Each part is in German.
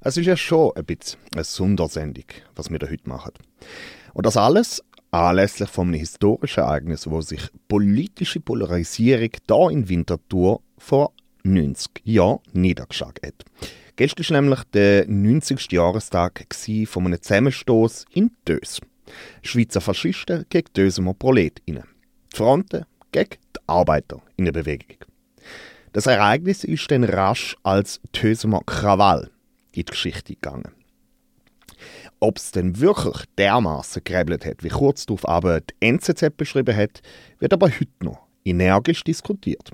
Es ist ja schon ein bisschen eine Sondersendung, was wir da heute machen. Und das alles anlässlich von einem historischen Ereignis, wo sich politische Polarisierung da in Winterthur vor 90 Jahren niedergeschlagen hat. Gestern war nämlich der 90. Jahrestag von einem Zusammenstoß in Dös. Schweizer Faschisten gegen Dösemer Proletinnen. Die Fronten gegen die Arbeiter in der Bewegung. Das Ereignis ist dann rasch als Dösemer Krawall in die Geschichte gegangen. Ob es denn wirklich dermaßen gerebelt hat, wie kurz darauf aber die NZZ beschrieben hat, wird aber heute noch energisch diskutiert.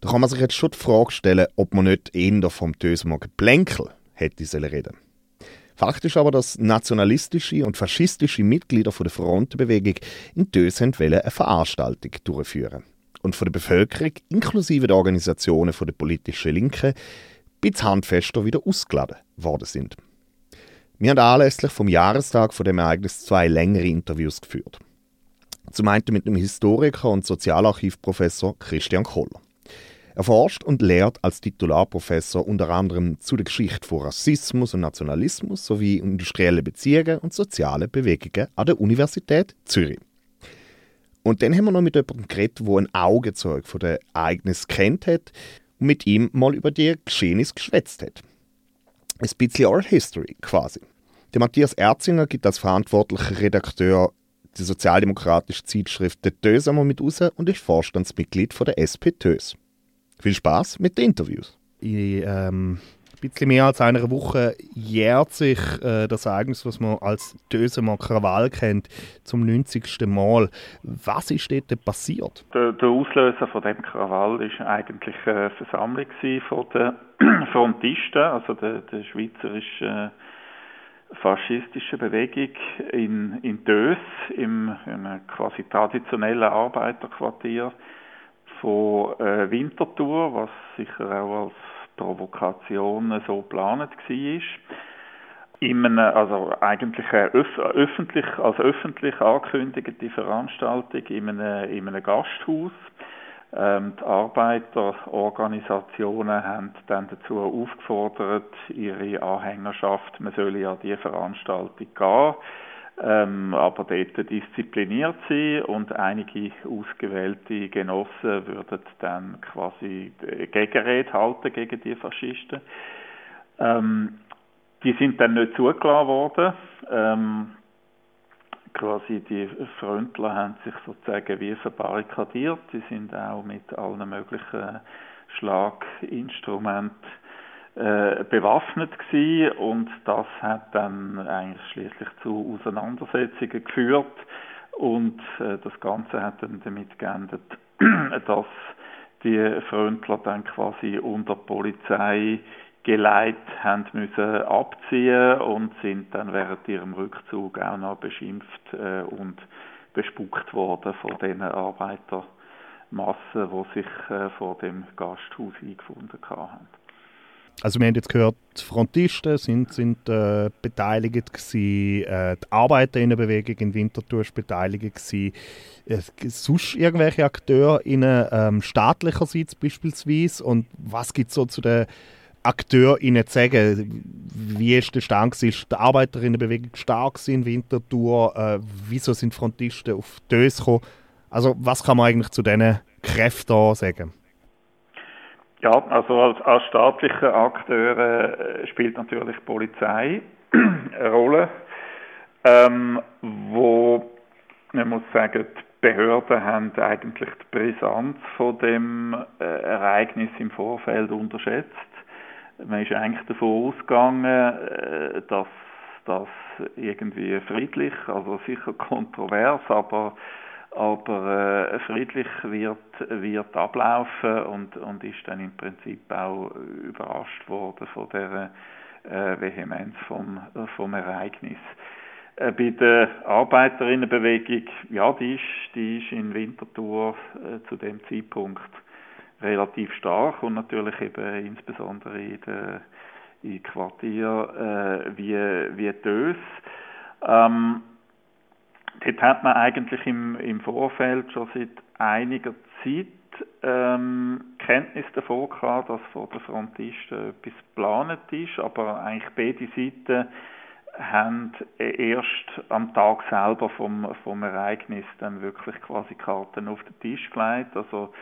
Da kann man sich jetzt schon die Frage stellen, ob man nicht eher vom Tösmer Geplänkel hätte reden Fakt ist aber, dass nationalistische und faschistische Mitglieder der Frontbewegung in Dös eine Veranstaltung durchführen und von der Bevölkerung inklusive der Organisationen der politischen Linken bis handfester wieder ausgeladen worden sind. Wir haben anlässlich vom Jahrestag von dem Ereignis zwei längere Interviews geführt. Zum einen mit dem Historiker und Sozialarchivprofessor Christian Koller. Er forscht und lehrt als Titularprofessor unter anderem zu der Geschichte von Rassismus und Nationalismus sowie industrielle Beziehungen und soziale Bewegungen an der Universität Zürich. Und dann haben wir noch mit jemandem geredet, der ein Augezeug von der Ereignis kennt hat und mit ihm mal über die Geschehnisse geschwätzt hat. Ein bisschen Oral History quasi. Der Matthias Erzinger gibt als verantwortlicher Redakteur die sozialdemokratische Zeitschrift «Der Tösamer» mit raus und ist Vorstandsmitglied von der SP Tös. Viel Spaß mit den Interviews. In ähm, bisschen mehr als einer Woche jährt sich äh, das Ereignis, was man als Dösemer Krawall kennt, zum 90. Mal. Was ist dort passiert? Der, der Auslöser von dem Krawall war eigentlich eine Versammlung von den Frontisten, also der, der schweizerischen faschistische Bewegung in, in Dös, im in einem quasi traditionellen Arbeiterquartier von äh, Winterthur, was sicher auch als Provokation so geplant war. In einem, also eigentlich öffentlich, als öffentlich angekündigte Veranstaltung in einem, in einem Gasthaus ähm, die Arbeiterorganisationen haben dann dazu aufgefordert, ihre Anhängerschaft, man solle an diese Veranstaltung gehen, ähm, aber dort diszipliniert sein und einige ausgewählte Genossen würden dann quasi Gegenrede halten gegen die Faschisten. Ähm, die sind dann nicht zugelassen worden. Ähm, quasi die Fröntler haben sich sozusagen wie verbarrikadiert. Sie sind auch mit allen möglichen Schlaginstrumenten äh, bewaffnet gewesen und das hat dann eigentlich schließlich zu Auseinandersetzungen geführt und äh, das Ganze hat dann damit geendet, dass die Fröntler dann quasi unter Polizei Geleit haben müssen abziehen und sind dann während ihrem Rückzug auch noch beschimpft äh, und bespuckt worden von den Arbeitermassen, die sich vor dem Gasthaus eingefunden haben. Also wir haben jetzt gehört, die Frontisten sind, sind äh, beteiligt gewesen, äh, die Arbeiterinnenbewegung in Winterthur war beteiligt gewesen. Äh, sonst irgendwelche Akteure in ähm, staatlicherseits beispielsweise? Und was gibt es so zu den AkteurInnen zu sagen, wie ist der Stand? Ist die Arbeiterinnenbewegung stark in Winterthur, äh, wieso sind Frontisten auf Dös gekommen, also was kann man eigentlich zu diesen Kräften sagen? Ja, also als, als staatlicher Akteur äh, spielt natürlich die Polizei eine Rolle, ähm, wo man muss sagen, die Behörden haben eigentlich die Brisanz von dem äh, Ereignis im Vorfeld unterschätzt. Man ist eigentlich davon ausgegangen, äh, dass das irgendwie friedlich, also sicher kontrovers, aber aber äh, friedlich wird, wird ablaufen und, und ist dann im Prinzip auch überrascht worden von der äh, Vehemenz vom, vom Ereignis. Äh, bei der Arbeiterinnenbewegung, ja, die ist, die ist in Winterthur äh, zu dem Zeitpunkt relativ stark und natürlich eben insbesondere in den in Quartier äh, wie, wie Dös. Ähm, dort hat man eigentlich im, im Vorfeld schon seit einiger Zeit ähm, Kenntnis davon gehabt, dass von den Frontisten etwas geplant ist, aber eigentlich beide Seiten haben erst am Tag selber vom, vom Ereignis dann wirklich quasi Karten auf den Tisch gelegt. Also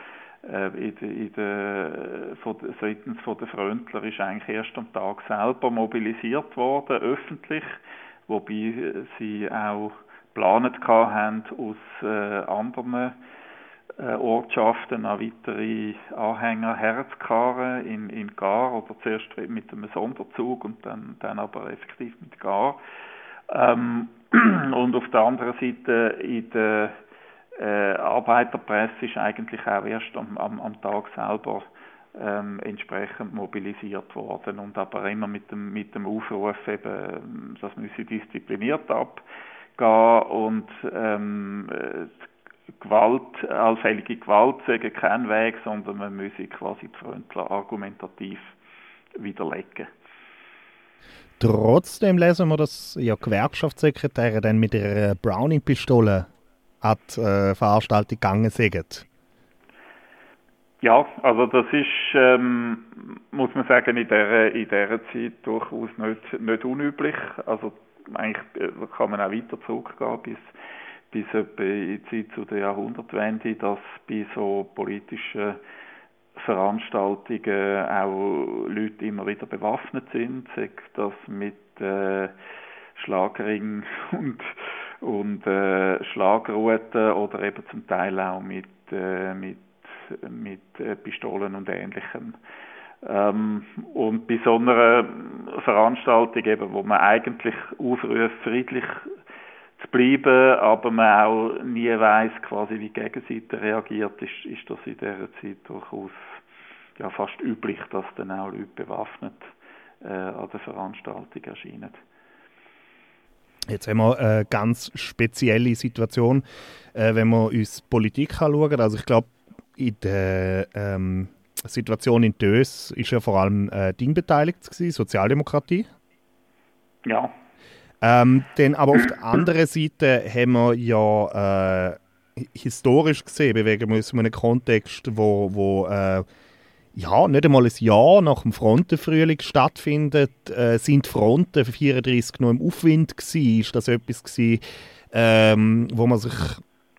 äh, in de, in de, seitens von der Fröntler ist eigentlich erst am Tag selber mobilisiert worden, öffentlich, wobei sie auch geplant haben aus äh, anderen äh, Ortschaften an weitere Anhänger herzukarren in, in Gar oder zuerst mit einem Sonderzug und dann, dann aber effektiv mit Gar. Ähm, und auf der anderen Seite in der äh, Arbeiterpresse ist eigentlich auch erst am, am, am Tag selber ähm, entsprechend mobilisiert worden und aber immer mit dem, mit dem Aufruf eben, das müsse diszipliniert abgehen und ähm, Gewalt, allfällige Gewalt sagen kein Weg, sondern man müsse quasi die Freundler argumentativ widerlegen. Trotzdem lesen wir, dass ja Gewerkschaftssekretäre dann mit ihrer Browning-Pistole an die äh, Veranstaltung gegangen sind. Ja, also das ist, ähm, muss man sagen, in dieser, in dieser Zeit durchaus nicht, nicht unüblich. Also eigentlich äh, kann man auch weiter zurückgehen bis bis etwa in die Zeit zu der Jahrhundertwende, dass bei so politischen Veranstaltungen auch Leute immer wieder bewaffnet sind, sei das mit äh, Schlagring und, und äh, Schlagruten oder eben zum Teil auch mit, äh, mit, mit äh, Pistolen und Ähnlichem. Ähm, und bei so einer Veranstaltung, eben, wo man eigentlich aufruft, friedlich zu bleiben, aber man auch nie weiß, quasi wie die Gegenseite reagiert, ist, ist das in dieser Zeit durchaus ja, fast üblich, dass dann auch Leute bewaffnet äh, an der Veranstaltung erscheinen. Jetzt haben wir eine ganz spezielle Situation, äh, wenn wir uns Politik anschauen. Also ich glaube, in der ähm, Situation in Dös ist ja vor allem äh, DIN beteiligt gewesen, Sozialdemokratie. Ja. Ähm, denn aber auf der anderen Seite haben wir ja äh, historisch gesehen, bewegen wir uns in einem Kontext, wo, wo äh, ja, nicht einmal ein Jahr nach dem Frontenfrühling stattfindet, äh, sind die Fronten 34 noch im Aufwind gewesen? Ist das etwas gewesen, ähm, wo man sich,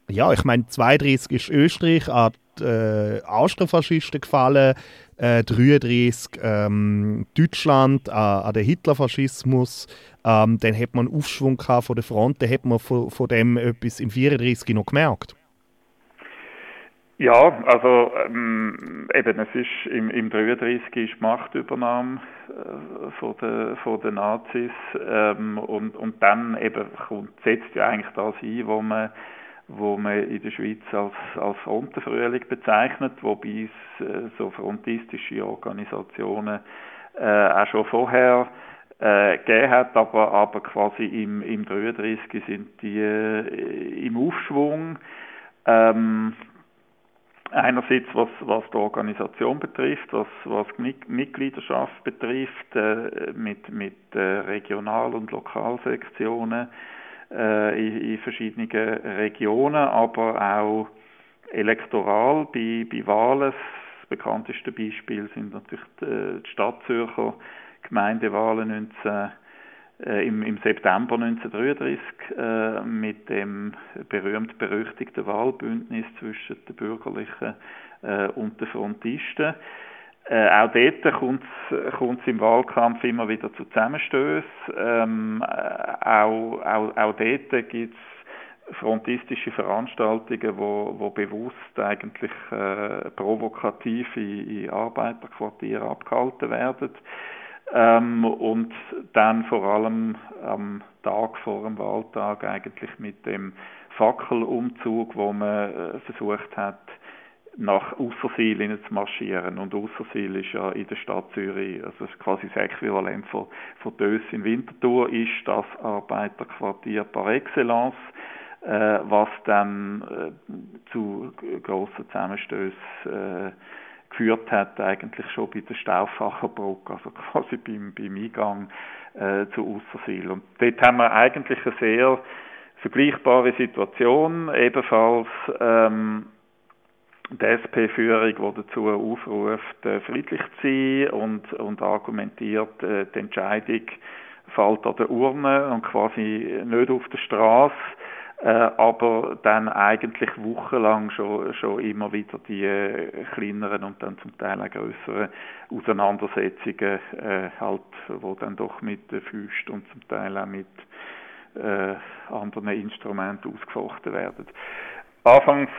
ja, ich meine, 32 ist Österreich an äh, Austrofaschisten gefallen, äh, 33 ähm, Deutschland an, an den Hitlerfaschismus, ähm, dann hat man einen Aufschwung gehabt von der Front, dann hat man von, von dem etwas im 34 noch gemerkt. Ja, also ähm, eben, es ist im, im 33 ist Machtübernahme äh, von, den, von den Nazis ähm, und, und dann eben kommt, setzt ja eigentlich das ein, wo man wo man in der Schweiz als, als Frontenfrühling bezeichnet, wobei es äh, so frontistische Organisationen äh, auch schon vorher äh, gegeben hat, aber, aber quasi im, im 33 sind die äh, im Aufschwung. Ähm, einerseits was, was die Organisation betrifft, was, was Mitgliedschaft betrifft, äh, mit, mit äh, Regional- und Lokalsektionen in, in verschiedenen Regionen, aber auch elektoral bei, bei Wahlen. Das bekannteste Beispiel sind natürlich die, äh, die Stadtzürcher Gemeindewahlen 19, äh, im, im, September 1933 äh, mit dem berühmt-berüchtigten Wahlbündnis zwischen den Bürgerlichen äh, und den Frontisten. Äh, auch dort kommt es im Wahlkampf immer wieder zu Zusammenstößen. Ähm, äh, auch, auch, auch dort gibt es frontistische Veranstaltungen, wo, wo bewusst eigentlich äh, provokativ in, in Arbeiterquartieren abgehalten werden. Ähm, und dann vor allem am Tag vor dem Wahltag eigentlich mit dem Fackelumzug, wo man äh, versucht hat, nach Aussersil zu marschieren. Und Aussersil ist ja in der Stadt Zürich, also ist quasi das Äquivalent von, von Dös in Winterthur, ist das Arbeiterquartier par excellence, äh, was dann äh, zu grossen Zusammenstößen äh, geführt hat, eigentlich schon bei der Stauffacherbrücke, also quasi beim, beim Eingang äh, zu Aussersil. Und dort haben wir eigentlich eine sehr vergleichbare Situation, ebenfalls ähm, die SP-Führung, die dazu aufruft, äh, friedlich zu sein und, und argumentiert, äh, die Entscheidung fällt an der Urne und quasi nicht auf der Straße, äh, aber dann eigentlich wochenlang schon, schon immer wieder die kleineren und dann zum Teil auch größeren Auseinandersetzungen äh, halt, wo dann doch mit Füßen und zum Teil auch mit äh, anderen Instrumenten ausgefochten werden. Anfangs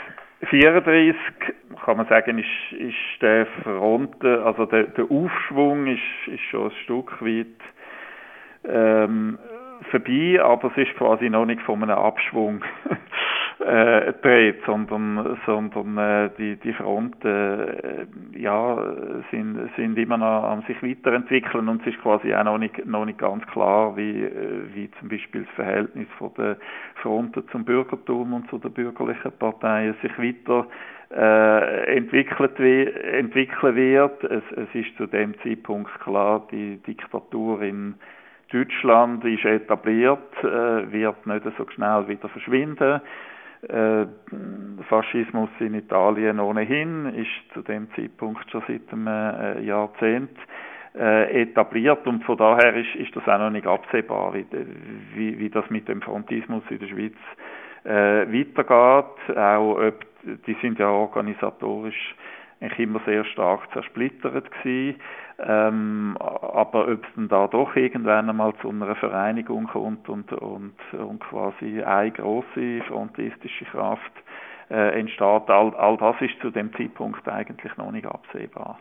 34 kann man sagen, ist, ist der Front, also der, der Aufschwung ist, ist schon ein Stück weit ähm, vorbei, aber es ist quasi noch nicht von einem Abschwung äh, dreht, sondern, sondern äh, die, die Fronten äh, ja, sind, sind immer noch am sich weiterentwickeln und es ist quasi auch noch nicht, noch nicht ganz klar, wie, äh, wie zum Beispiel das Verhältnis von der Fronten zum Bürgertum und zu den bürgerlichen Parteien sich weiter äh, entwickelt entwickeln wird. Es, es ist zu dem Zeitpunkt klar, die Diktatur in Deutschland ist etabliert, äh, wird nicht so schnell wieder verschwinden. Äh, Faschismus in Italien ohnehin ist zu dem Zeitpunkt schon seit einem äh, Jahrzehnt äh, etabliert und von daher ist, ist das auch noch nicht absehbar, wie, wie, wie das mit dem Frontismus in der Schweiz äh, weitergeht. Auch ob, die sind ja organisatorisch eigentlich immer sehr stark zersplittert gewesen. Ähm, aber ob es dann da doch irgendwann einmal zu einer Vereinigung kommt und, und, und quasi eine große frontistische Kraft äh, entsteht, all, all das ist zu dem Zeitpunkt eigentlich noch nicht absehbar.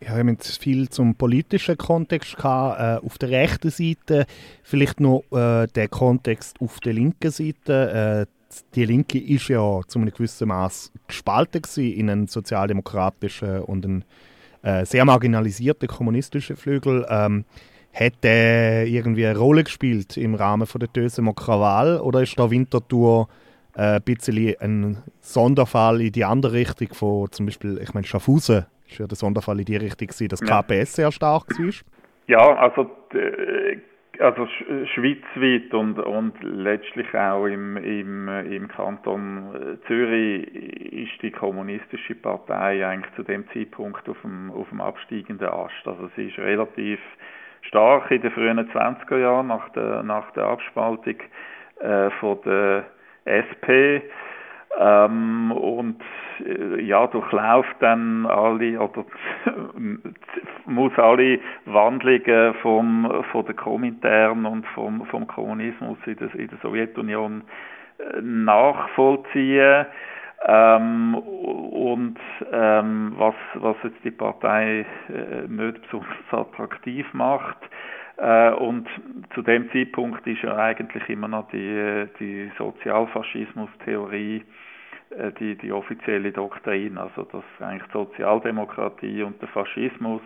Ja, wir haben viel zum politischen Kontext gehabt. Äh, auf der rechten Seite vielleicht noch äh, der Kontext auf der linken Seite. Äh, die Linke ist ja zu einem gewissen Maß gespalten in einen sozialdemokratischen und einen äh, sehr marginalisierten kommunistischen Flügel. Ähm, hat der irgendwie eine Rolle gespielt im Rahmen von der Dösemer Krawall oder ist da Winterthur äh, ein bisschen ein Sonderfall in die andere Richtung von zum Beispiel, ich meine Schaffhausen ist ja der Sonderfall in die Richtung gewesen, dass KPS sehr stark war? Ja, also also schweizweit und, und letztlich auch im, im, im Kanton äh, Zürich ist die kommunistische Partei eigentlich zu dem Zeitpunkt auf dem, auf dem absteigenden Ast. Also sie ist relativ stark in den frühen 20er Jahren nach der, nach der Abspaltung äh, von der SP ähm, und äh, ja, durchlauft dann alle oder muss alle Wandlungen vom, von der Komintern und vom, vom Kommunismus in der, in der Sowjetunion äh, nachvollziehen. Ähm, und ähm, was, was jetzt die Partei äh, nicht besonders attraktiv macht. Äh, und zu dem Zeitpunkt ist ja eigentlich immer noch die, die Sozialfaschismus-Theorie äh, die, die offizielle Doktrin, also dass eigentlich die Sozialdemokratie und der Faschismus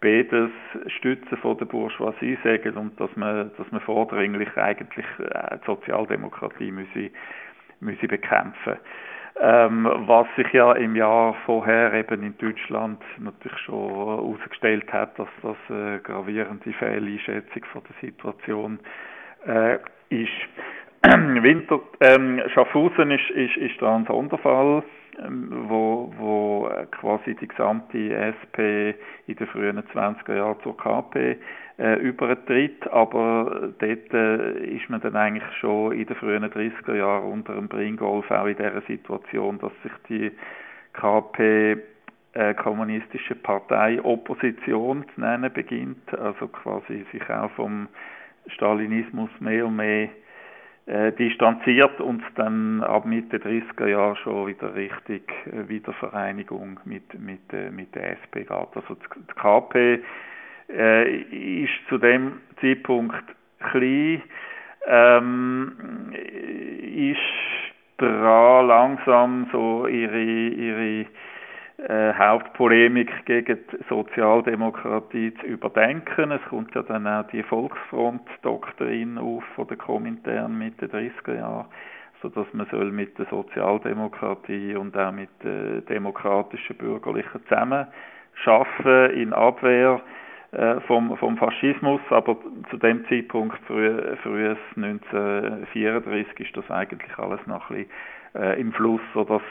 beides Stützen von der Bourgeoisie sagen und dass man, dass man vordringlich eigentlich äh, die Sozialdemokratie müsse, müsse bekämpfen ähm, was sich ja im Jahr vorher eben in Deutschland natürlich schon herausgestellt hat, dass das eine gravierende Fehleinschätzung von der Situation äh, ist. Winter, ähm, Schaffhausen ist, ist, ist da ein Sonderfall, ähm, wo, wo quasi die gesamte SP in den frühen 20er Jahren zur KP äh, übertritt, aber dort äh, ist man dann eigentlich schon in den frühen 30er Jahren unter dem Bringolf auch in der Situation, dass sich die KP äh, kommunistische Partei Opposition zu nennen beginnt, also quasi sich auch vom Stalinismus mehr und mehr äh, distanziert und dann ab Mitte 30er Jahre schon wieder richtig äh, Wiedervereinigung mit, mit, äh, mit der SP geht. Also die KP äh, ist zu dem Zeitpunkt klein, ähm, ist dran langsam so ihre, ihre äh, Hauptpolemik gegen die Sozialdemokratie zu überdenken. Es kommt ja dann auch die Volksfront-Doktrin auf von der Komintern Mitte 30er Jahren, so dass man soll mit der Sozialdemokratie und auch mit der demokratischen Bürgerlichen zusammen schaffen in Abwehr äh, vom, vom Faschismus, aber zu dem Zeitpunkt, früh, frühes 1934, ist das eigentlich alles noch ein bisschen äh, im Fluss, so dass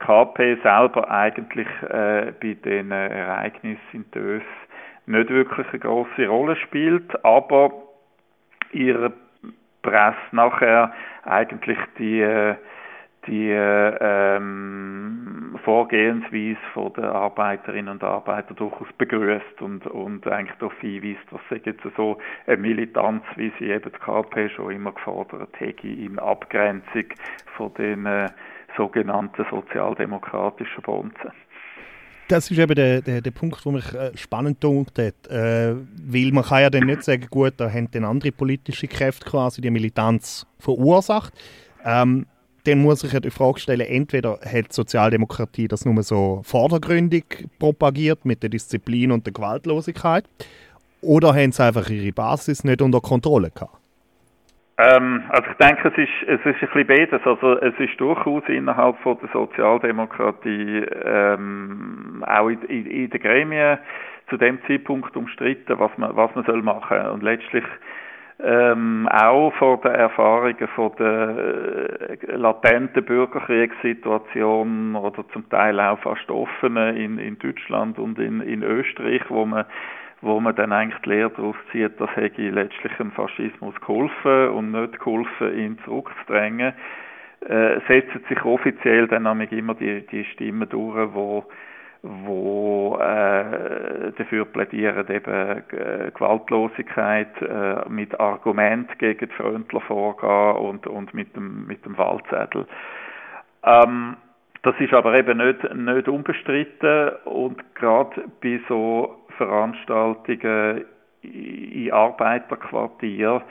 KP selber eigentlich äh, bei den Ereignissen in Dös nicht wirklich eine große Rolle spielt, aber ihre Presse nachher eigentlich die äh, die ähm, Vorgehensweise von der Arbeiterinnen und Arbeiter durchaus begrüßt und, und eigentlich darauf hinweist, dass sie jetzt so eine Militanz, wie sie eben die KP schon immer gefordert hätte, in Abgrenzung von den äh, sogenannten sozialdemokratischen Bonzen. Das ist eben der, der, der Punkt, der mich äh, spannend tut, äh, weil man kann ja dann nicht sagen, gut, da haben dann andere politische Kräfte quasi die Militanz verursacht. Ähm, dann muss ich ja die Frage stellen, entweder hat die Sozialdemokratie das nur so vordergründig propagiert mit der Disziplin und der Gewaltlosigkeit, oder haben sie einfach ihre Basis nicht unter Kontrolle gehabt? Ähm, also ich denke, es ist, es ist ein bisschen beides. Also es ist durchaus innerhalb von der Sozialdemokratie ähm, auch in, in, in den Gremien zu dem Zeitpunkt umstritten, was man, was man soll machen. Und letztlich ähm, auch von den Erfahrungen von der äh, latenten Bürgerkriegssituation oder zum Teil auch fast offenen in, in Deutschland und in, in Österreich, wo man wo man dann eigentlich die Lehre daraus zieht, das hätte letztlich dem Faschismus geholfen und nicht geholfen, ihn zurückzudrängen, äh, setzen sich offiziell dann nämlich immer die, die Stimmen durch, wo wo äh, dafür plädieren, eben äh, Gewaltlosigkeit äh, mit Argument gegen die Freundler vorgehen und, und mit dem, mit dem Wahlzettel. Ähm, das ist aber eben nicht, nicht unbestritten und gerade bei so Veranstaltungen in Arbeiterquartieren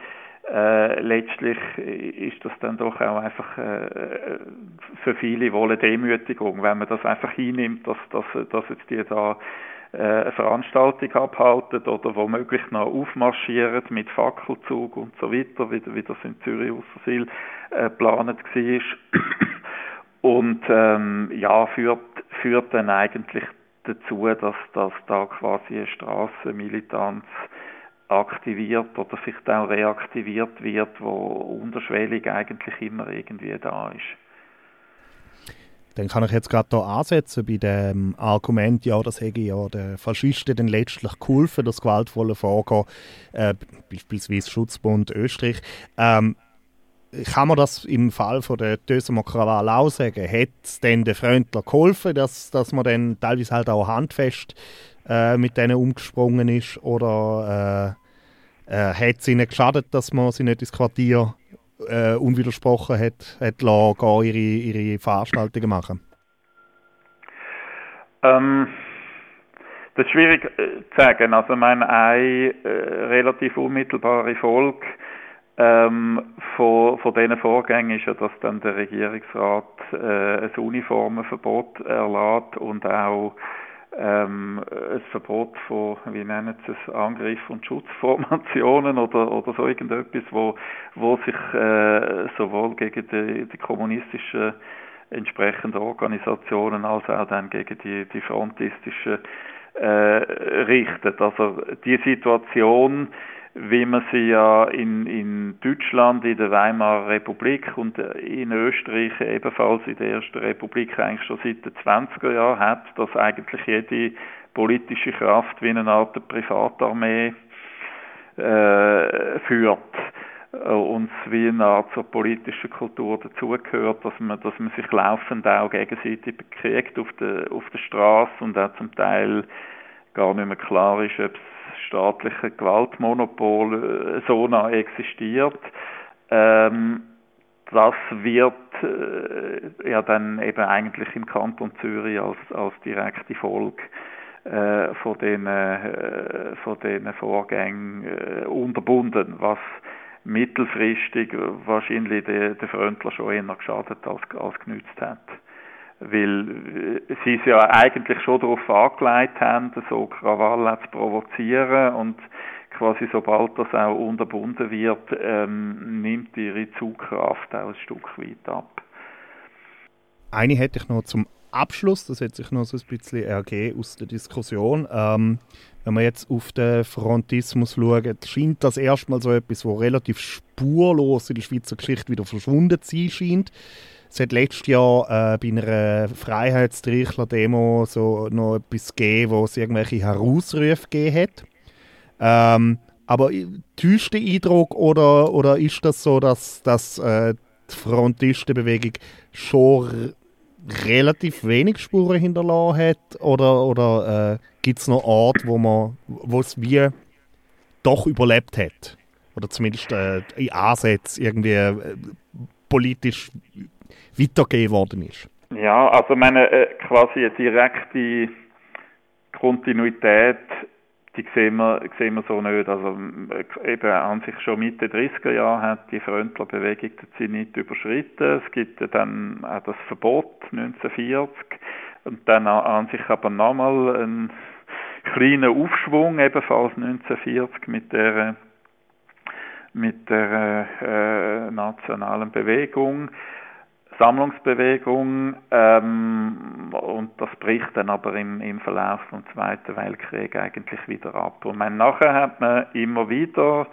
äh, letztlich ist das dann doch auch einfach äh, für viele wohl eine Demütigung, wenn man das einfach hinnimmt, dass, dass, dass jetzt die da äh, eine Veranstaltung abhalten oder womöglich noch aufmarschieren mit Fackelzug und so weiter, wie, wie das in Zürich Aussersil äh, geplant war. Und ähm, ja, führt, führt dann eigentlich dazu, dass, dass da quasi eine Strassenmilitanz aktiviert oder vielleicht auch reaktiviert wird, wo unterschwellig eigentlich immer irgendwie da ist. Dann kann ich jetzt gerade hier ansetzen bei dem Argument, ja, das hätte ja den Faschisten dann letztlich geholfen, das gewaltvolle Vorgehen, äh, beispielsweise Schutzbund Österreich. Ähm, kann man das im Fall von der Dösemer Krawall auch sagen? Hat es denn den Freundler geholfen, dass, dass man dann teilweise halt auch handfest äh, mit denen umgesprungen ist? Oder äh, äh, hat es ihnen geschadet, dass man sie nicht ins Quartier äh, unwidersprochen hat, hat lassen, ihre, ihre Veranstaltungen machen? Ähm, das ist schwierig äh, zu sagen. Also, meine, eine äh, relativ unmittelbare Folge ähm, von, von diesen Vorgängen ist ja, dass dann der Regierungsrat äh, ein Uniformenverbot erlaubt und auch ähm, ein Verbot von, wie nennen Sie es, Angriff- und Schutzformationen oder, oder so irgendetwas, wo, wo sich äh, sowohl gegen die, die kommunistischen entsprechenden Organisationen als auch dann gegen die, die frontistischen äh, richtet. Also die Situation wie man sie ja in, in Deutschland, in der Weimarer Republik und in Österreich ebenfalls in der Ersten Republik eigentlich schon seit den 20er Jahren hat, dass eigentlich jede politische Kraft wie eine Art Privatarmee äh, führt und wie eine Art zur politischen Kultur dazugehört, dass man, dass man sich laufend auch gegenseitig bekriegt auf der, auf der Straße und auch zum Teil gar nicht mehr klar ist, ob es staatliche Gewaltmonopol äh, so nah existiert. Ähm, das wird äh, ja dann eben eigentlich im Kanton Zürich als, als direkte Folge äh, von den, äh, von den Vorgängen äh, unterbunden, was mittelfristig wahrscheinlich der, der Freundler schon eher geschadet als, als genützt hat weil äh, sie es ja eigentlich schon darauf angelegt haben, so Krawalle zu provozieren und quasi sobald das auch unterbunden wird, ähm, nimmt ihre Zugkraft auch ein Stück weit ab. Eine hätte ich noch zum Abschluss, das hat sich noch so ein bisschen ergeben aus der Diskussion. Ähm, wenn man jetzt auf den Frontismus schaut, scheint das erstmal so etwas, wo relativ spurlos in der Schweizer Geschichte wieder verschwunden zu sein scheint. Es hat letztes Jahr äh, bei einer Freiheitstrichler-Demo so noch etwas gegeben, wo es irgendwelche Herausrufe gegeben hat. Ähm, aber täuscht der Eindruck oder, oder ist das so, dass, dass äh, die Frontistenbewegung schon relativ wenig Spuren hinterlassen hat? Oder, oder äh, gibt es noch Orte, wo man wo es wie doch überlebt hat? Oder zumindest äh, in Ansätzen irgendwie äh, politisch weitergegeben worden ist? Ja, also meine äh, quasi eine direkte Kontinuität die sehen wir, sehen wir so nicht. Also äh, eben an sich schon Mitte 30er Jahre hat die Fröntler-Bewegung den Zenit überschritten. Es gibt dann auch das Verbot 1940 und dann an sich aber nochmal einen kleinen Aufschwung, ebenfalls 1940 mit der mit der äh, nationalen Bewegung. Sammlungsbewegung ähm, und das bricht dann aber im, im Verlauf vom Zweiten Weltkrieg eigentlich wieder ab. Und man, nachher hat man immer wieder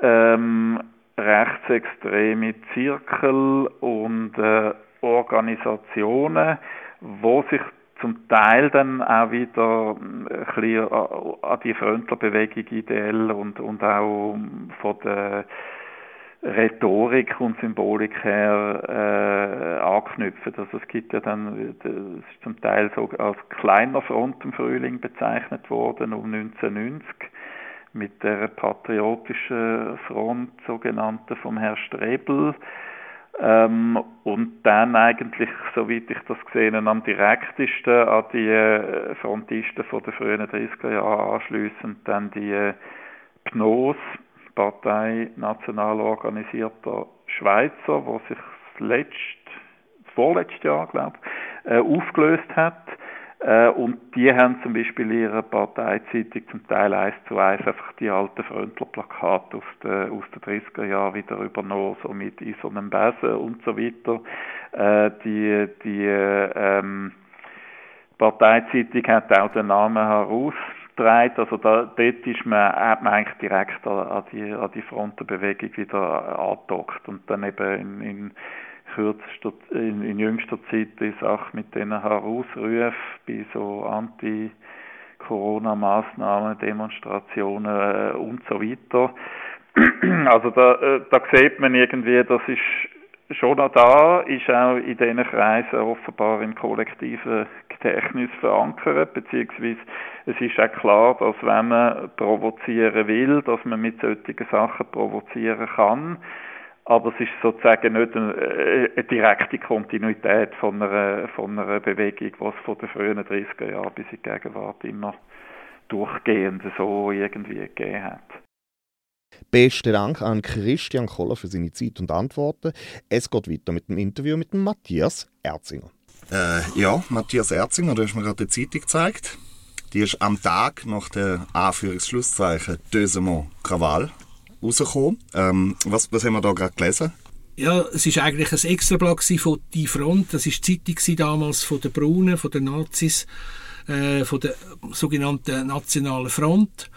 ähm, rechtsextreme Zirkel und äh, Organisationen, wo sich zum Teil dann auch wieder ein bisschen an die Fröntlerbewegung ideell und, und auch von der Rhetorik und Symbolik her äh, anknüpfen. Also es gibt ja dann, das ist zum Teil so als kleiner Front im Frühling bezeichnet worden um 1990 mit der patriotischen Front sogenannte vom Herr Strebel ähm, und dann eigentlich, soweit ich das gesehen habe, am direktesten an die äh, Frontisten von den frühen 30er Jahren anschliessend dann die äh, PNOS, Partei national organisierter Schweizer, wo sich das letzte, vorletztes Jahr, glaube ich, äh, aufgelöst hat. Äh, und die haben zum Beispiel in ihrer Parteizeitung zum Teil eins zu eins einfach die alten Fröntler-Plakate aus den, aus den 30er Jahren wieder übernommen, so mit in einem Besen und so weiter. Äh, die die ähm, Parteizeitung hat auch den Namen heraus trägt. Also da, dort ist man, hat man eigentlich direkt an, an die, an die Frontenbewegung wieder angedockt und dann eben in, in kürzester, in, in jüngster Zeit die Sache mit diesen Herausrufen bei so Anti- Corona-Maßnahmen, Demonstrationen äh, und so weiter. Also da, äh, da sieht man irgendwie, das ist schon noch da, ist auch in diesen Kreisen offenbar im kollektiven Gedächtnis verankert, beziehungsweise es ist auch klar, dass wenn man provozieren will, dass man mit solchen Sachen provozieren kann, aber es ist sozusagen nicht eine, äh, eine direkte Kontinuität von einer, von einer Bewegung, es von den frühen 30er Jahren bis in die Gegenwart immer durchgehend so irgendwie gegeben hat. Besten Dank an Christian Koller für seine Zeit und Antworten. Es geht weiter mit dem Interview mit Matthias Erzinger. Äh, ja, Matthias Erzinger, du hast mir gerade die Zeitung gezeigt. Die ist am Tag nach der Anführungsschlusszeichen Deuxième Krawall rausgekommen. Ähm, was, was haben wir da gerade gelesen? Ja, es ist eigentlich ein Extrablatt von «Die Front». Das war die Zeitung damals von den Braunen, von den Nazis, äh, von der sogenannten Nationalen Front.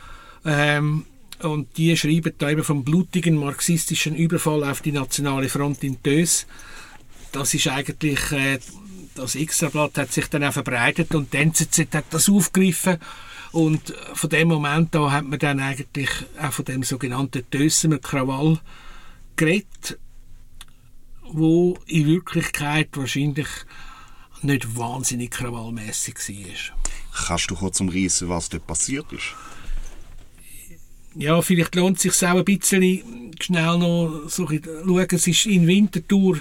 Ähm, und die schreiben da eben vom blutigen marxistischen Überfall auf die Nationale Front in Tös. Das ist eigentlich, äh, das Extrablatt hat sich dann auch verbreitet und die NZZ hat das aufgegriffen. Und von dem Moment an hat man dann eigentlich auch von dem sogenannten Tössener Krawall geredet, wo in Wirklichkeit wahrscheinlich nicht wahnsinnig krawallmäßig war. Kannst du kurz umreißen, was dort passiert ist? Ja, vielleicht lohnt es sich auch ein bisschen schnell noch so zu schauen. Es ist in Winterthur,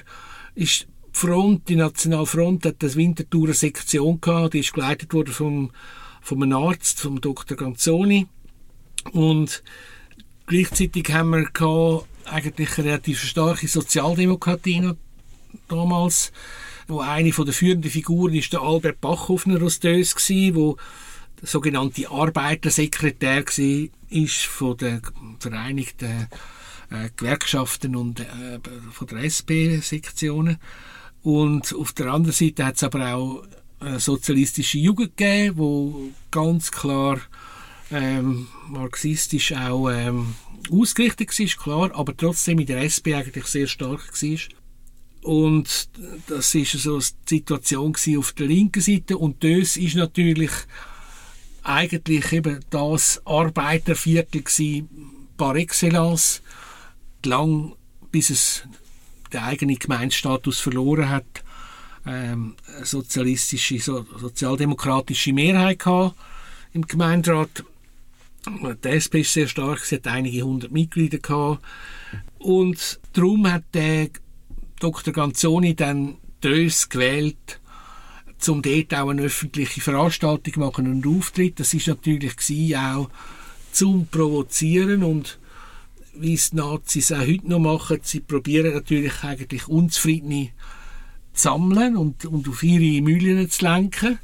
ist Front, die Nationalfront hat eine Winterthurer Sektion gehabt, die ist geleitet worden vom, vom einem Arzt, vom Dr. Ganzoni. Und gleichzeitig haben wir gehabt, eigentlich eine relativ starke Sozialdemokratie damals, wo eine von der führenden Figuren ist der Albert Bachhofner aus Dös gsi, wo der sogenannte Arbeitersekretär war ist von den Vereinigten äh, Gewerkschaften und äh, von der SP-Sektionen. Und auf der anderen Seite hat es aber auch eine sozialistische Jugend gegeben, wo ganz klar ähm, marxistisch auch ähm, ausgerichtet war, klar, aber trotzdem in der SP eigentlich sehr stark war. Und das ist so die Situation auf der linken Seite. Und das ist natürlich eigentlich eben das Arbeiterviertel par excellence, lang bis es den eigenen Gemeinstatus verloren hat, ähm, sozialistische, so, sozialdemokratische Mehrheit gehabt im Gemeinderat. Die SP ist sehr stark, sie hat einige hundert Mitglieder gehabt. Und darum hat der Dr. Ganzoni dann Dös gewählt, um dort auch eine öffentliche Veranstaltung machen und Auftritt. Das ist natürlich auch zum Provozieren und wie es die Nazis auch heute noch machen, sie probieren natürlich eigentlich Unzufriedene zu sammeln und, und auf ihre Mühlen zu lenken.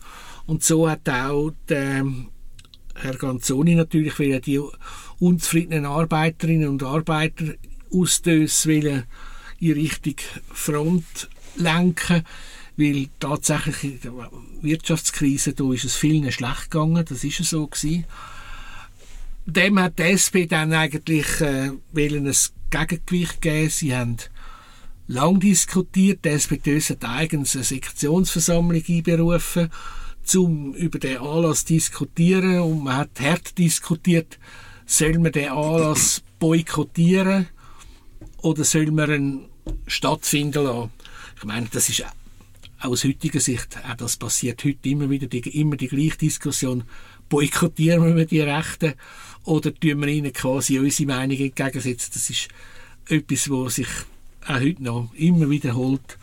Und so hat auch der Herr Ganzoni natürlich die unzufriedenen Arbeiterinnen und Arbeiter aus Dös in Richtung Front lenken, weil tatsächlich in der Wirtschaftskrise da ist es vielen schlecht gegangen, das ist so gewesen dem hat die SP dann eigentlich äh, ein Gegengewicht geben. Sie haben lang diskutiert. Die SPD hat eigens eine Sektionsversammlung einberufen, um über den Anlass zu diskutieren. Und man hat hart diskutiert, soll man den Anlass boykottieren oder soll man ihn stattfinden lassen. Ich meine, das ist aus heutiger Sicht, auch das passiert heute immer wieder, die, immer die gleiche Diskussion. Boykottieren wir die Rechten oder tun wir ihnen quasi unsere Meinung entgegensetzen? Das ist etwas, was sich auch heute noch immer wiederholt.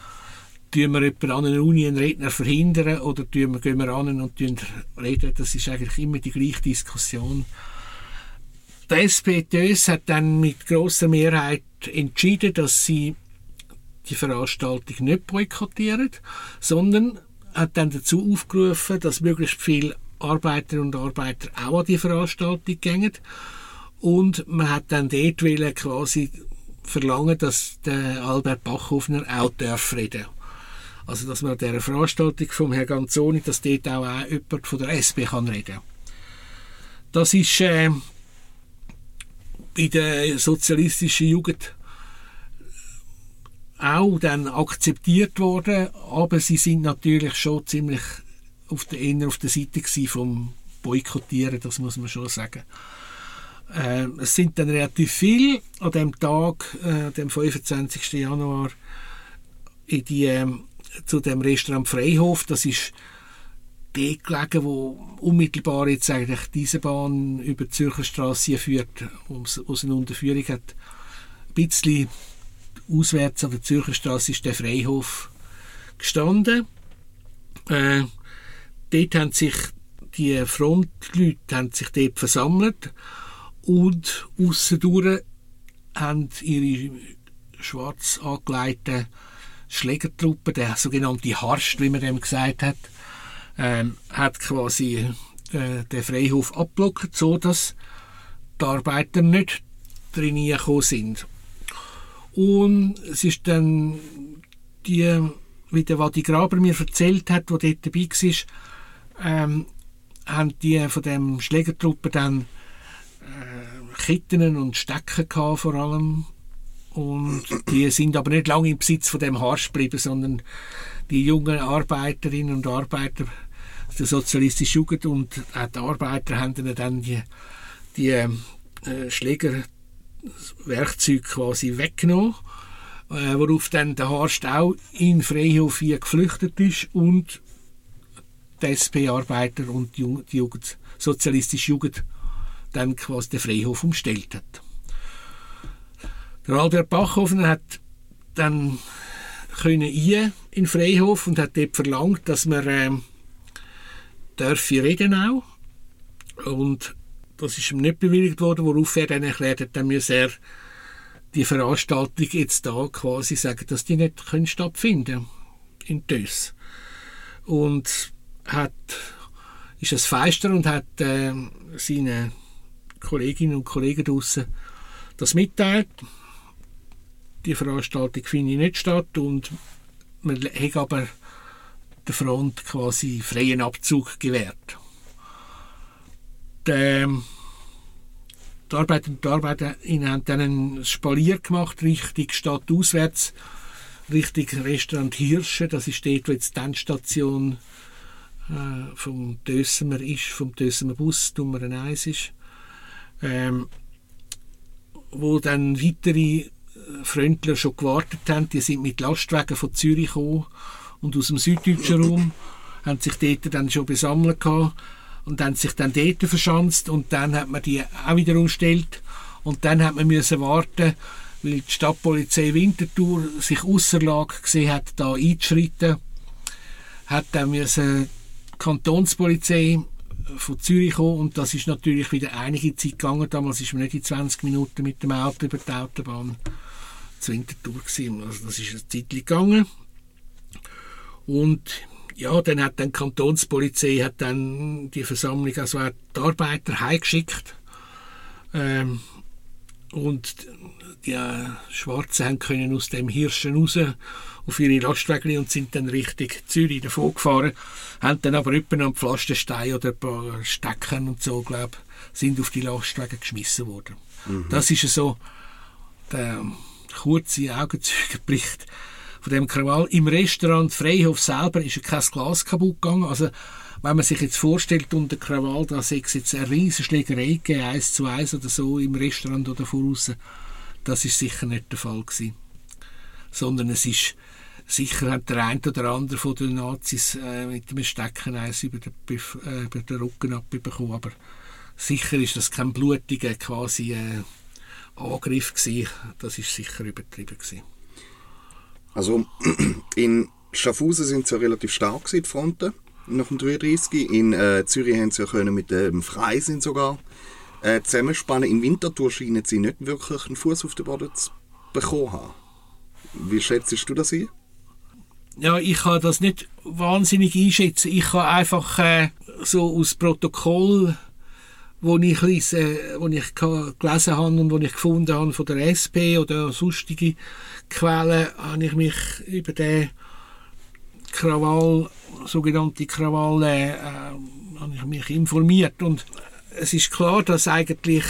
Tun wir jemanden an einer Uni einen Redner verhindern oder tun wir, gehen wir an und reden? Das ist eigentlich immer die gleiche Diskussion. Die SPDs hat dann mit großer Mehrheit entschieden, dass sie die Veranstaltung nicht boykottieren, sondern hat dann dazu aufgerufen, dass möglichst viele Arbeiter und Arbeiter auch an die Veranstaltung gehen. Und man hat dann dort quasi verlangen, dass der Albert Bachhofner auch darf reden Also, dass man an dieser Veranstaltung vom Herrn Ganzoni, dass dort auch, auch jemand von der SP kann reden Das ist äh, bei der sozialistischen Jugend auch dann akzeptiert worden, aber sie sind natürlich schon ziemlich auf der, eher auf der Seite vom Boykottieren, das muss man schon sagen. Äh, es sind dann relativ viele an dem Tag, äh, dem 25. Januar, in die, äh, zu dem Restaurant Freihof. Das ist dort gelegen, wo unmittelbar jetzt eigentlich diese Bahn über die Zürcher Straße führt, wo es eine Unterführung hat. Ein bisschen auswärts an der Zürcher Straße ist der Freihof gestanden. Äh, dort haben sich die Frontleute haben sich dort versammelt und aussendurch haben ihre schwarz angelegten Schlägertruppe, der sogenannte Harst, wie man dem gesagt hat, ähm, hat quasi äh, den Freihof abblockt, so dass die Arbeiter nicht drin sind. Und es ist dann die, wie der Wadi Graber mir erzählt hat, der dort dabei war, ähm, haben die von dem Schlägertruppe dann äh, Ketten und Stecken gehabt, vor allem. Und die sind aber nicht lange im Besitz von dem Harsch geblieben, sondern die jungen Arbeiterinnen und Arbeiter der sozialistischen Jugend und auch die Arbeiter haben dann die, die äh, Schlägerwerkzeuge quasi weggenommen, äh, worauf dann der Harst auch in Freihof hier geflüchtet ist und die SP-Arbeiter und die, Jugend, sozialistische Jugend dann quasi den Freihof umstellt hat. Der Albert Bachhofen hat dann können in in Freihof und hat dort verlangt, dass man äh, dürfe reden auch. Und das ist ihm nicht bewilligt worden, worauf er dann erklärt hat, dann müsse er die Veranstaltung jetzt da quasi sagen, dass die nicht können stattfinden in Tös. Und hat, ist es feister und hat äh, seinen Kolleginnen und Kollegen draussen das mitteilt. Die Veranstaltung findet nicht statt und man hat aber der Front quasi freien Abzug gewährt. Die, die Arbeiter und die Arbeiterinnen haben dann ein Spalier gemacht, Richtung Stadt auswärts, Richtung Restaurant Hirsche. Das ist dort, wo jetzt die Endstation äh, vom Dössemer ist, vom Dössemer Bus Nummer 1 ist. Ähm, wo dann weitere äh, Freundler schon gewartet haben. Die sind mit Lastwagen von Zürich gekommen und aus dem süddeutschen Raum haben sich dort dann schon besammelt gehabt und haben sich dann dort verschanzt und dann hat man die auch wieder umgestellt und dann hat man müssen warten, weil die Stadtpolizei Winterthur sich außer gesehen hat, da einzuschreiten, hat dann müssen die Kantonspolizei von Zürich kommen und das ist natürlich wieder einige Zeit gegangen. Damals ist man nicht in 20 Minuten mit dem Auto über die Autobahn zu Winterthur gewesen. Also das ist eine Zeit gegangen. Und ja, dann hat dann die Kantonspolizei hat dann die Versammlung, also auch die Arbeiter heimgeschickt. Ähm, und die äh, Schwarzen haben können aus dem Hirschen raus auf ihre Lastwagen und sind dann Richtung Zürich davon gefahren, haben dann aber etwa einen Pflasterstein oder ein paar Stecken und so, glaube sind auf die Lastwagen geschmissen worden. Mhm. Das ist so der kurze Augenzeugenbericht von dem Krawall. Im Restaurant Freihof selber ist kein Glas kaputt gegangen. Also, wenn man sich jetzt vorstellt, unter Krawall, da sei es jetzt eine riesige Schlägerei gegeben, eins zu eins oder so im Restaurant oder voraus, das ist sicher nicht der Fall gewesen. Sondern es ist sicher hat der eine oder andere von den Nazis äh, mit dem Stecken eins über den, äh, über den Rücken abbekommen, aber sicher ist das kein blutiger quasi äh, Angriff gewesen. Das ist sicher übertrieben gewesen. Also in Schaffhausen sind sie ja relativ stark die Fronten nach dem 33. In äh, Zürich haben sie ja können mit dem Freisinn sogar äh, zusammenspannen. In Winterthur scheinen sie nicht wirklich einen Fuß auf den Boden zu bekommen haben. Wie schätzt du das ein? Ja, ich kann das nicht wahnsinnig einschätzen. Ich kann einfach äh, so aus Protokoll, wo ich, lese, wo ich gelesen habe und wo ich gefunden habe von der SP oder sonstige Quellen, habe ich mich über den Krawall, sogenannte Krawall, äh, mich informiert und es ist klar, dass eigentlich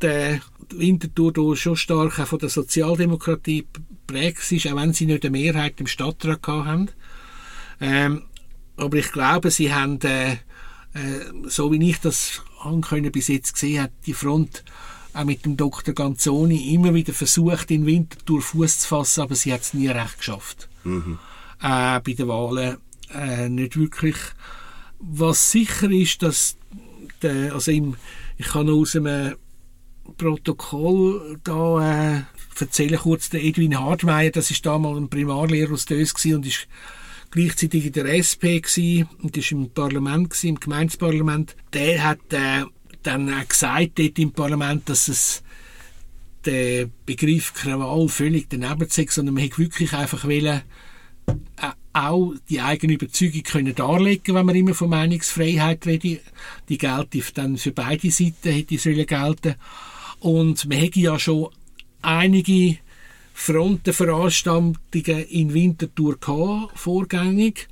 der Winterthur schon stark von der Sozialdemokratie prägt ist, auch wenn sie nicht eine Mehrheit im Stadtrat haben. Ähm, aber ich glaube, sie haben, äh, äh, so wie ich das können bis jetzt gesehen habe, die Front auch mit dem Dr. Ganzoni immer wieder versucht, in Winterthur Fuß zu fassen, aber sie hat es nie recht geschafft. Mhm. Äh, bei den Wahlen äh, nicht wirklich. Was sicher ist, dass der, also im, ich kann aus einem Protokoll da äh, erzählen kurz der Edwin Hartmeier, das ist damals ein Primarlehrer aus Dös und ist gleichzeitig in der SP gewesen, und ist im Parlament gewesen, im Gemeindeparlament. Der hat äh, dann auch gesagt dort im Parlament, dass es der Begriff Krawall völlig daneben sei, sondern man hätte wirklich einfach wollen, äh, auch die eigene Überzeugung können darlegen, wenn man immer von Meinungsfreiheit redet. Die gilt dann für beide Seiten, hätte sollen gelten. Und man hätte ja schon einige Frontenveranstaltungen in Winterthur gehabt, vorgängig,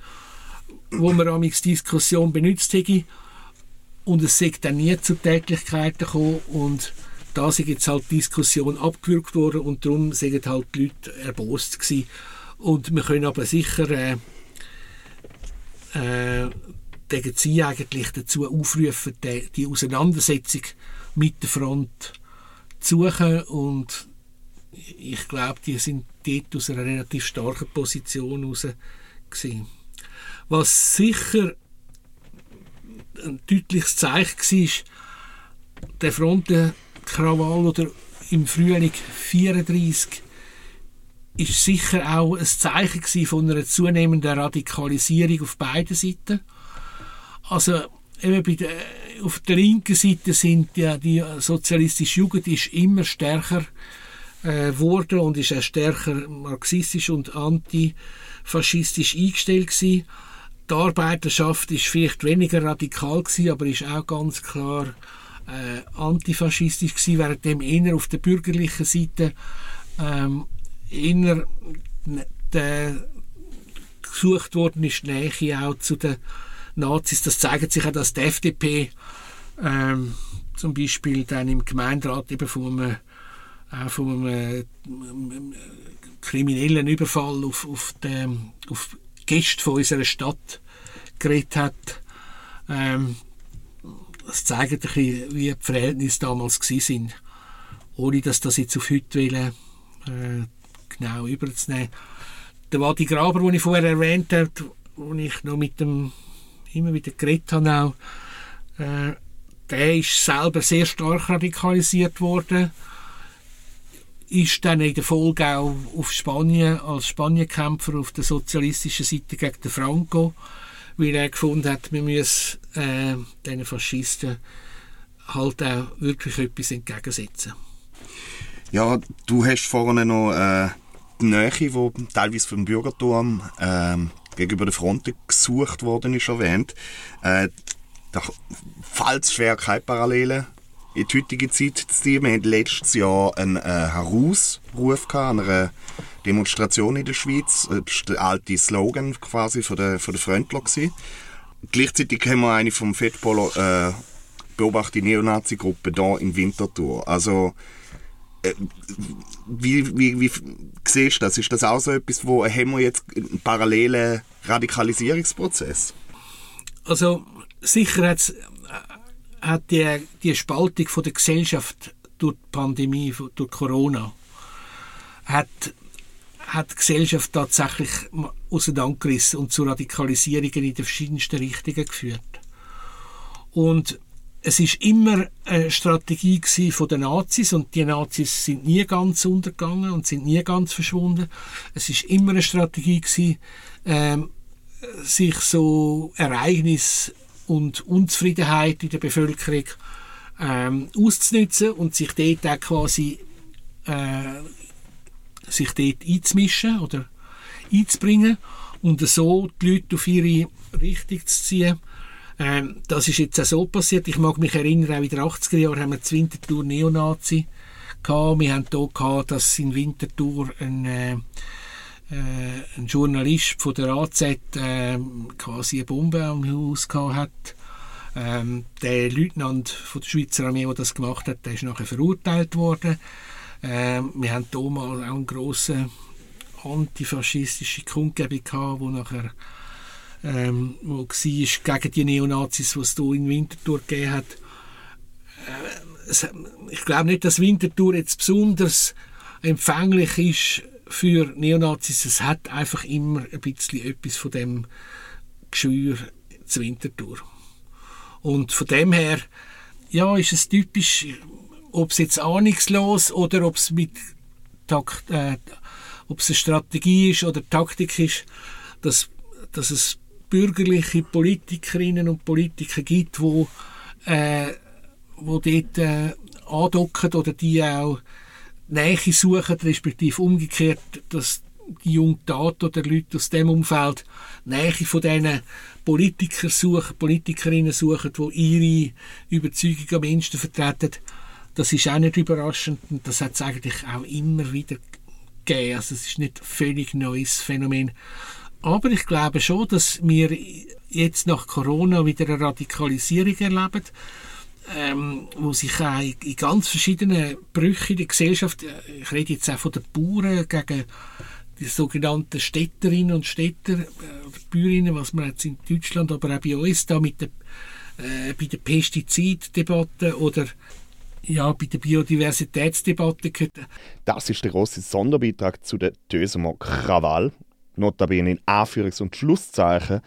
wo man amix Diskussion benutzt hätte. Und es sei dann nie zu Tätigkeiten gekommen und da ist jetzt halt die Diskussion abgewürgt worden und darum sind halt die Leute erbost gewesen. Und wir können aber sicher äh, äh, den Sie eigentlich dazu aufrufen, die, die Auseinandersetzung mit der Front zu suchen und ich glaube, die sind dort aus einer relativ starken Position heraus gewesen. Was sicher ein deutliches Zeichen war, der Frontenkrawall oder im Frühling 34 ist sicher auch ein Zeichen von einer zunehmenden Radikalisierung auf beiden Seiten. Also eben bei der, auf der linken Seite sind ja die sozialistische Jugend ist immer stärker äh, wurde und ist auch stärker marxistisch und antifaschistisch eingestellt gewesen. Die Arbeiterschaft ist vielleicht weniger radikal gewesen, aber ist auch ganz klar äh, antifaschistisch gewesen, während dem eher auf der bürgerlichen Seite ähm, eher gesucht worden ist, die Nähe auch zu den Nazis. Das zeigt sich auch, dass die FDP ähm, zum Beispiel dann im Gemeinderat eben von einem auch von einem kriminellen Überfall auf, auf, den, auf Gäste von unserer Stadt geredet hat. Ähm, das zeigt ein bisschen, wie die Verhältnisse damals waren. Ohne dass das jetzt auf heute will, äh, genau überzunehmen. Der Wadi Graber, den ich vorher erwähnt habe, wo ich noch mit dem immer wieder geredet habe, auch, äh, der ist selber sehr stark radikalisiert worden ist dann in der Folge auch auf Spanien als Spanienkämpfer auf der sozialistischen Seite gegen den Franco, weil er gefunden hat, wir müssen äh, diesen Faschisten halt auch wirklich etwas entgegensetzen. Ja, du hast vorhin noch äh, die Nähe, die teilweise vom Bürgerturm äh, gegenüber der Front gesucht worden ist, erwähnt. Äh, da fällt es schwer, keine Parallelen in die heutige Zeit zu ziehen. Wir hatten letztes Jahr einen äh, Herausruf an einer Demonstration in der Schweiz. Das war der alte Slogan quasi von der, von der. Gewesen. Gleichzeitig haben wir eine vom Fettpolo äh, beobachtete Neonazi-Gruppe hier in Winterthur. Also, äh, wie, wie, wie siehst du das? Ist das auch so etwas, wo haben wir jetzt einen parallelen Radikalisierungsprozess? Also, sicher hat hat die, die Spaltung von der Gesellschaft durch die Pandemie, durch Corona, hat, hat die Gesellschaft tatsächlich auseinandergerissen und zu Radikalisierungen in den verschiedensten Richtungen geführt. Und es ist immer eine Strategie von den Nazis und die Nazis sind nie ganz untergegangen und sind nie ganz verschwunden. Es ist immer eine Strategie gewesen, ähm, sich so Ereignisse und Unzufriedenheit in der Bevölkerung ähm, auszunutzen und sich dort auch quasi äh, sich dort einzumischen oder einzubringen und so die Leute auf ihre Richtung zu ziehen. Ähm, das ist jetzt auch so passiert. Ich mag mich erinnern, auch in den 80er Jahren haben wir zur Winterthur Neonazi gehabt. Wir haben hier gehabt, dass in Winterthur ein äh, ein Journalist von der AZ äh, quasi eine Bombe am Haus gehabt hat. Ähm, der Leutnant von der Schweizer Armee, der das gemacht hat, der ist nachher verurteilt worden. Ähm, wir haben mal auch eine grosse antifaschistische Kundgebung gehabt, wo nachher ähm, wo war gegen die Neonazis, die es hier in Winterthur gegeben hat. Äh, ich glaube nicht, dass Winterthur jetzt besonders empfänglich ist für Neonazis. Es hat einfach immer ein bisschen etwas von dem Geschwür zur Wintertour. Und von dem her, ja, ist es typisch, ob es jetzt ahnungslos oder ob es mit Takt, äh, ob es eine Strategie ist oder Taktik ist, dass, dass es bürgerliche Politikerinnen und Politiker gibt, wo, äh, wo dort äh, andocken oder die auch Nähe suchen, respektive umgekehrt, dass die jungen Tat oder Leute aus dem Umfeld Nähe von diesen Politikern suchen, Politikerinnen suchen, die ihre Überzeugung am Menschen vertreten. Das ist auch nicht überraschend und das hat es eigentlich auch immer wieder gegeben. Also es ist nicht ein völlig neues Phänomen. Aber ich glaube schon, dass wir jetzt nach Corona wieder eine Radikalisierung erleben ähm, wo sich auch in ganz verschiedenen Brüchen der Gesellschaft, äh, ich rede jetzt auch von den Bauern gegen die sogenannten Städterinnen und Städter, äh, Bäuerinnen, was man jetzt in Deutschland, aber auch bei uns da mit der, äh, bei der Pestiziddebatte oder ja, bei der Biodiversitätsdebatte gehört. Das ist der große Sonderbeitrag zu der Dösemer Krawall, notabene in Anführungs- und Schlusszeichen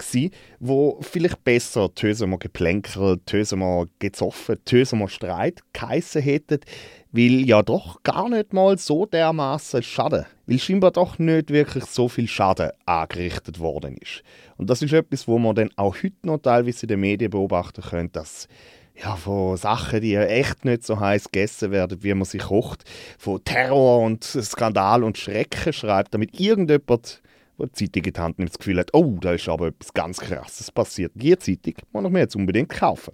gewesen, wo vielleicht besser Tösemer Geplänkel, Tösemer gezoffen, Tösemer Streit geheissen hätten, weil ja doch gar nicht mal so dermaßen Schaden, weil scheinbar doch nicht wirklich so viel Schaden angerichtet worden ist. Und das ist etwas, wo man dann auch heute noch teilweise in den Medien beobachten können, dass ja, von Sachen, die echt nicht so heiß gegessen werden, wie man sie kocht, von Terror und Skandal und Schrecken schreibt, damit irgendjemand wo die Hand nimmt, das Gefühl hat, oh, da ist aber etwas ganz Krasses passiert. Die Zeitung muss ich mir jetzt unbedingt kaufen.